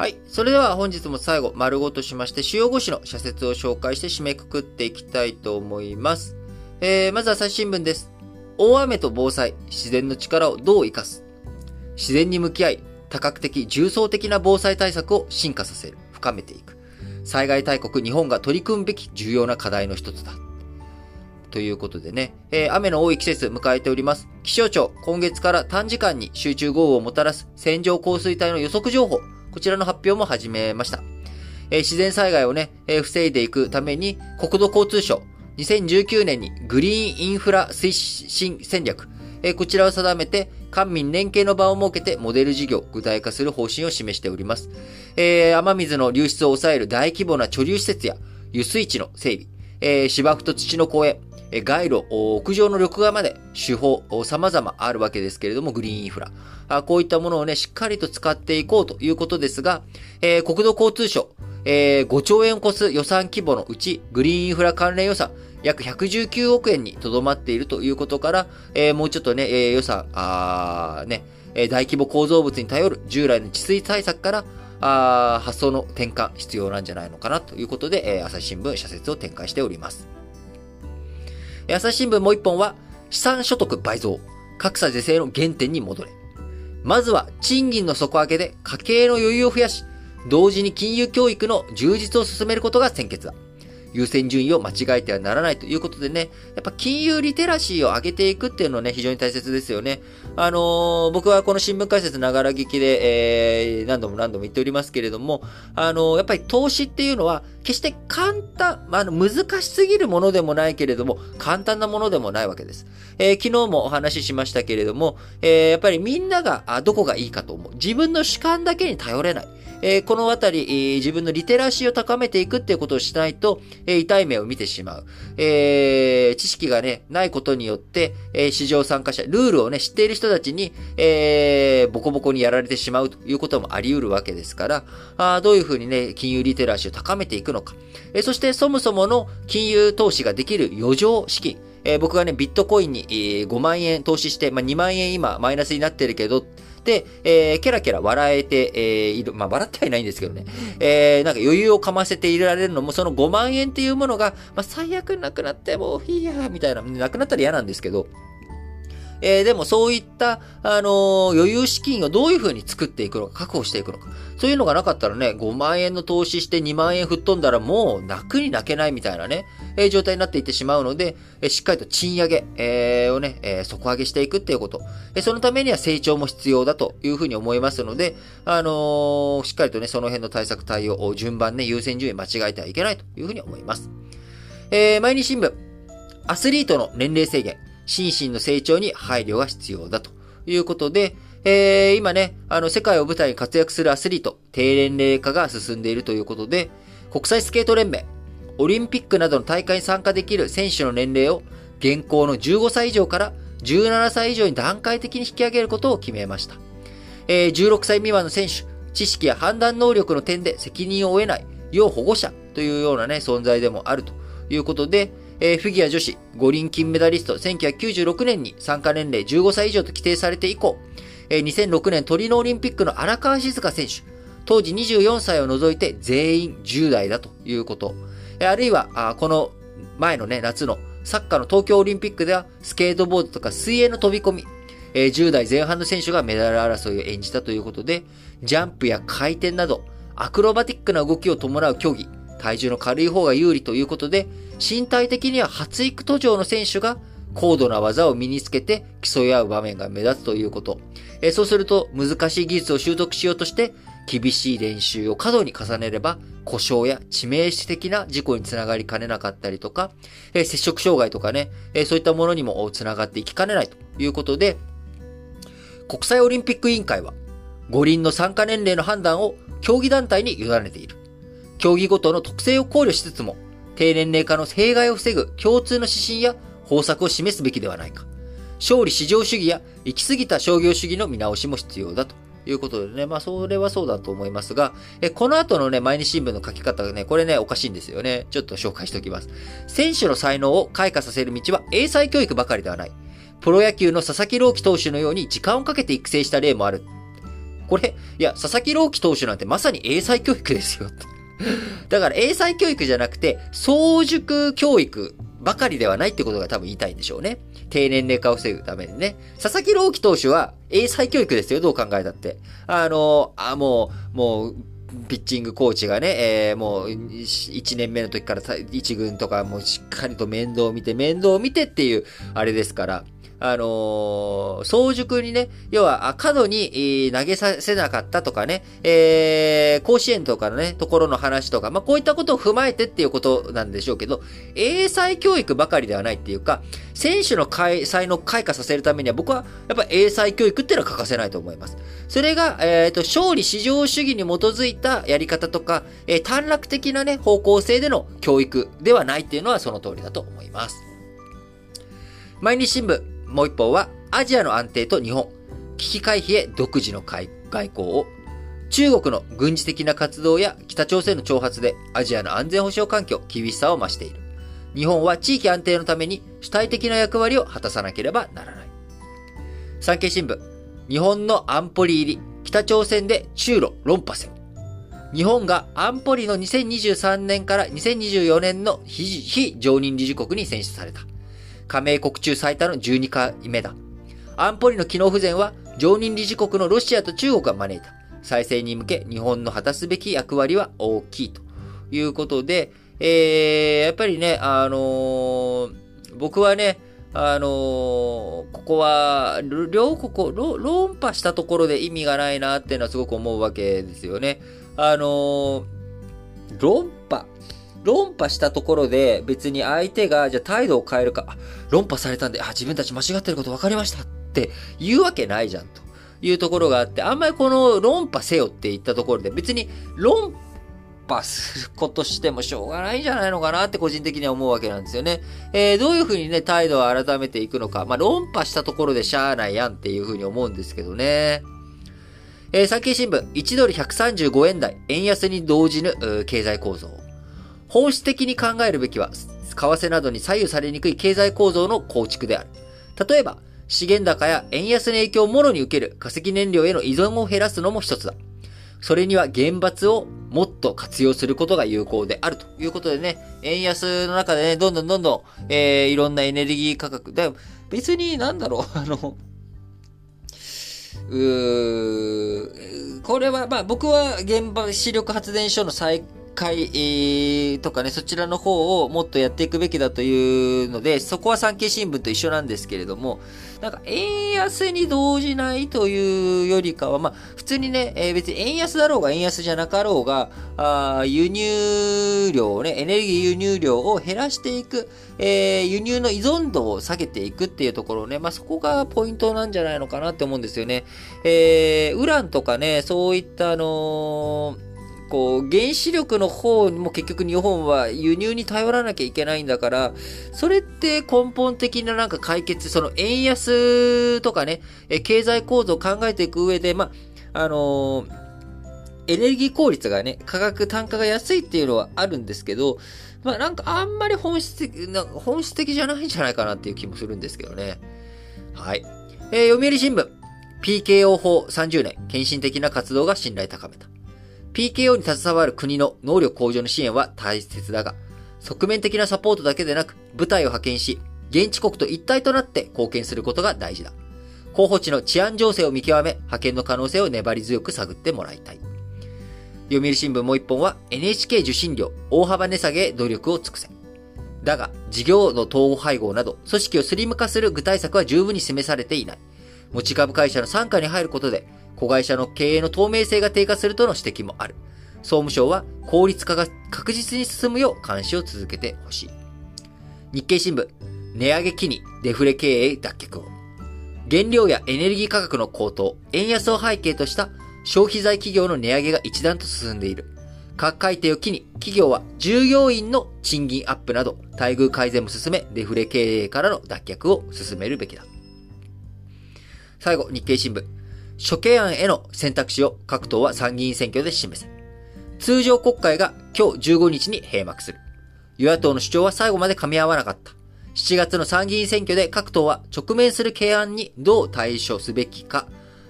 はい。それでは本日も最後、丸ごとしまして、主要5紙の社説を紹介して締めくくっていきたいと思います。えー、まず朝日新聞です。大雨と防災、自然の力をどう生かす？自然に向き合い、多角的、重層的な防災対策を進化させる、深めていく。災害大国日本が取り組むべき重要な課題の一つだ。ということでね、えー、雨の多い季節迎えております。気象庁、今月から短時間に集中豪雨をもたらす線状降水帯の予測情報、こちらの発表も始めました。えー、自然災害をね、えー、防いでいくために、国土交通省、2019年にグリーンインフラ推進戦略、えー、こちらを定めて、官民連携の場を設けてモデル事業具体化する方針を示しております。えー、雨水の流出を抑える大規模な貯留施設や輸水地の整備、えー、芝生と土の公園、街路、屋上の緑化まで手法、様々あるわけですけれども、グリーンインフラ。こういったものをね、しっかりと使っていこうということですが、えー、国土交通省、えー、5兆円を超す予算規模のうち、グリーンインフラ関連予算、約119億円にとどまっているということから、えー、もうちょっとね、えー、予算、あね、大規模構造物に頼る従来の治水対策から、あ発想の転換必要なんじゃないのかなということで、え、朝日新聞社説を展開しております。朝日新聞もう一本は、資産所得倍増、格差是正の原点に戻れ。まずは賃金の底上げで家計の余裕を増やし、同時に金融教育の充実を進めることが先決だ。優先順位を間違えてはならないということでね、やっぱ金融リテラシーを上げていくっていうのはね、非常に大切ですよね。あのー、僕はこの新聞解説ながら聞きで、えー、何度も何度も言っておりますけれども、あのー、やっぱり投資っていうのは、決して簡単、まあの、難しすぎるものでもないけれども、簡単なものでもないわけです。えー、昨日もお話ししましたけれども、えー、やっぱりみんなが、あ、どこがいいかと思う。自分の主観だけに頼れない。えー、このあたり、自分のリテラシーを高めていくっていうことをしないと、えー、痛い目を見てしまう。えー、知識がね、ないことによって、えー、市場参加者、ルールをね、知っている人たちに、えー、ボコボコにやられてしまうということもあり得るわけですから、あどういうふうにね、金融リテラシーを高めていくのか。えー、そしてそもそもの金融投資ができる余剰資金。えー、僕がね、ビットコインに、えー、5万円投資して、まあ、2万円今マイナスになってるけど、で、えー、ケラケラ笑えて、えー、いる。まあ、笑ってはいないんですけどね。えー、なんか余裕をかませていられるのも、その5万円っていうものが、まあ、最悪なくなってもいいや、みたいな、なくなったら嫌なんですけど、えー、でもそういった、あのー、余裕資金をどういうふうに作っていくのか、確保していくのか。そういうのがなかったらね、5万円の投資して2万円吹っ飛んだらもう泣くに泣けないみたいなね、えー、状態になっていってしまうので、え、しっかりと賃上げ、えー、をね、え、底上げしていくっていうこと。え、そのためには成長も必要だというふうに思いますので、あの、しっかりとね、その辺の対策対応を順番ね、優先順位間違えてはいけないというふうに思います。え、毎日新聞、アスリートの年齢制限。心身の成長に配慮が必要だということで、えー、今ね、あの、世界を舞台に活躍するアスリート、低年齢化が進んでいるということで、国際スケート連盟、オリンピックなどの大会に参加できる選手の年齢を現行の15歳以上から17歳以上に段階的に引き上げることを決めました。えー、16歳未満の選手、知識や判断能力の点で責任を負えない、要保護者というようなね、存在でもあるということで、えー、フィギュア女子五輪金メダリスト1996年に参加年齢15歳以上と規定されて以降、えー、2006年トリノオリンピックの荒川静香選手、当時24歳を除いて全員10代だということ。えー、あるいはあ、この前のね、夏のサッカーの東京オリンピックでは、スケートボードとか水泳の飛び込み、えー、10代前半の選手がメダル争いを演じたということで、ジャンプや回転など、アクロバティックな動きを伴う競技、体重の軽い方が有利ということで、身体的には発育途上の選手が高度な技を身につけて競い合う場面が目立つということ。えそうすると難しい技術を習得しようとして厳しい練習を過度に重ねれば故障や致命的な事故につながりかねなかったりとか、え接触障害とかね、えそういったものにもつながっていきかねないということで、国際オリンピック委員会は五輪の参加年齢の判断を競技団体に委ねている。競技ごとの特性を考慮しつつも、低年齢化の弊害を防ぐ共通の指針や方策を示すべきではないか。勝利至上主義や行き過ぎた商業主義の見直しも必要だということでね、まあそれはそうだと思いますが、えこの後のね、毎日新聞の書き方がね、これね、おかしいんですよね。ちょっと紹介しておきます。選手の才能を開花させる道は英才教育ばかりではない。プロ野球の佐々木朗希投手のように時間をかけて育成した例もある。これ、いや、佐々木朗希投手なんてまさに英才教育ですよ。だから英才教育じゃなくて、早熟教育ばかりではないってことが多分言いたいんでしょうね。低年齢化を防ぐためにね。佐々木朗希投手は英才教育ですよ、どう考えたって。あの、あ、もう、もう、ピッチングコーチがね、えー、もう、1年目の時から1軍とかもうしっかりと面倒を見て、面倒を見てっていう、あれですから、あのー、早熟にね、要は、過度に、投げさせなかったとかね、えー、甲子園とかのね、ところの話とか、まあ、こういったことを踏まえてっていうことなんでしょうけど、英才教育ばかりではないっていうか、選手の才能を開花させるためには、僕は、やっぱ英才教育っていうのは欠かせないと思います。それが、えっ、ー、と、勝利至上主義に基づいたやり方とか、えー、短絡的なね、方向性での教育ではないっていうのはその通りだと思います。毎日新聞、もう一方は、アジアの安定と日本、危機回避へ独自の外交を、中国の軍事的な活動や北朝鮮の挑発でアジアの安全保障環境、厳しさを増している。日本は地域安定のために主体的な役割を果たさなければならない。産経新聞、日本の安保理入り、北朝鮮で中路論破せ日本が安保理の2023年から2024年の非常任理事国に選出された。加盟国中最多の12回目だ。安保理の機能不全は常任理事国のロシアと中国が招いた。再生に向け日本の果たすべき役割は大きいということで、えー、やっぱりね、あのー、僕はね、あのー、ここは、両国を、論破したところで意味がないなっていうのはすごく思うわけですよね。あの、論破。論破したところで別に相手がじゃあ態度を変えるか、論破されたんで、あ、自分たち間違ってること分かりましたって言うわけないじゃんというところがあって、あんまりこの論破せよって言ったところで別に論破することしてもしょうがないんじゃないのかなって個人的には思うわけなんですよね。えー、どういうふうにね、態度を改めていくのか。まあ、論破したところでしゃあないやんっていうふうに思うんですけどね。えー、産経新聞、1ドル135円台、円安に動じぬ経済構造。本質的に考えるべきは、為替などに左右されにくい経済構造の構築である。例えば、資源高や円安の影響をもろに受ける化石燃料への依存を減らすのも一つだ。それには厳罰をもっと活用することが有効であるということでね、円安の中でね、どんどんどんどん、えー、いろんなエネルギー価格、で別になんだろう、あの、うーこれは、まあ僕は現場、視力発電所の再会、とかね、そちらの方をもっとやっていくべきだというので、そこは産経新聞と一緒なんですけれども、なんか円安に動じないというよりかは、まあ、普通にね、えー、別に円安だろうが円安じゃなかろうが、あ輸入量をね、エネルギー輸入量を減らしていく、えー、輸入の依存度を下げていくっていうところね、まあ、そこがポイントなんじゃないのかなって思うんですよね。えー、ウランとかね、そういったあのーこう、原子力の方も結局日本は輸入に頼らなきゃいけないんだから、それって根本的ななんか解決、その円安とかね、え経済構造を考えていく上で、まあ、あのー、エネルギー効率がね、価格、単価が安いっていうのはあるんですけど、まあなんかあんまり本質的、な本質的じゃないんじゃないかなっていう気もするんですけどね。はい。えー、読売新聞。PKO 法30年、献身的な活動が信頼高めた。PKO に携わる国の能力向上の支援は大切だが、側面的なサポートだけでなく、部隊を派遣し、現地国と一体となって貢献することが大事だ。候補地の治安情勢を見極め、派遣の可能性を粘り強く探ってもらいたい。読売新聞もう一本は NHK 受信料大幅値下げへ努力を尽くせ。だが、事業の統合配合など、組織をスリム化する具体策は十分に示されていない。持ち株会社の参加に入ることで、子会社の経営の透明性が低下するとの指摘もある。総務省は効率化が確実に進むよう監視を続けてほしい。日経新聞、値上げ期にデフレ経営脱却を。原料やエネルギー価格の高騰、円安を背景とした消費財企業の値上げが一段と進んでいる。各改定を機に、企業は従業員の賃金アップなど、待遇改善も進め、デフレ経営からの脱却を進めるべきだ。最後、日経新聞。処刑案への選択肢を各党は参議院選挙で示せ。通常国会が今日15日に閉幕する。与野党の主張は最後まで噛み合わなかった。7月の参議院選挙で各党は直面する懸案にどう対処すべきか、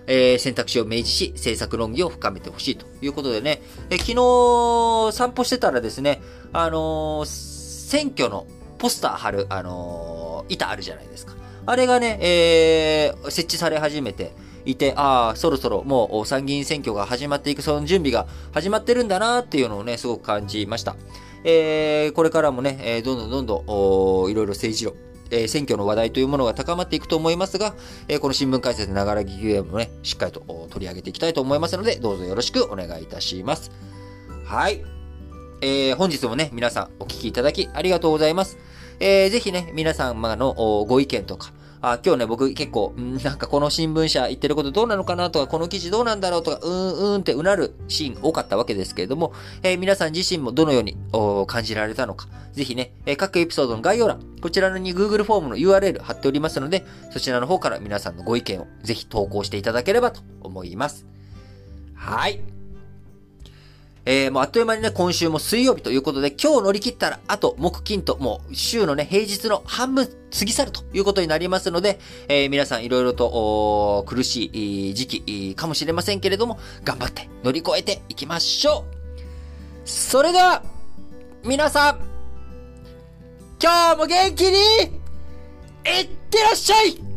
えー、選択肢を明示し、政策論議を深めてほしいということでね、え昨日散歩してたらですね、あのー、選挙のポスター貼る、あのー、板あるじゃないですか。あれがね、えー、設置され始めていて、ああ、そろそろもう参議院選挙が始まっていく、その準備が始まってるんだなっていうのをね、すごく感じました。えー、これからもね、えー、どんどんどんどん、いろいろ政治論、えー、選挙の話題というものが高まっていくと思いますが、え、この新聞解説ながら聞きもね、しっかりと取り上げていきたいと思いますので、どうぞよろしくお願いいたします。はい。えー、本日もね、皆さんお聞きいただきありがとうございます。えー、ぜひね、皆様のご意見とか、あ、今日ね、僕結構、んなんかこの新聞社言ってることどうなのかなとか、この記事どうなんだろうとか、うーん、うーんってうなるシーン多かったわけですけれども、えー、皆さん自身もどのように感じられたのか、ぜひね、えー、各エピソードの概要欄、こちらに Google フォームの URL 貼っておりますので、そちらの方から皆さんのご意見をぜひ投稿していただければと思います。はい。えー、もうあっという間にね、今週も水曜日ということで、今日乗り切ったら、あと、木金と、もう、週のね、平日の半分過ぎ去るということになりますので、えー、皆さんいろいろと、苦しい時期かもしれませんけれども、頑張って乗り越えていきましょう。それでは、皆さん、今日も元気に、いってらっしゃい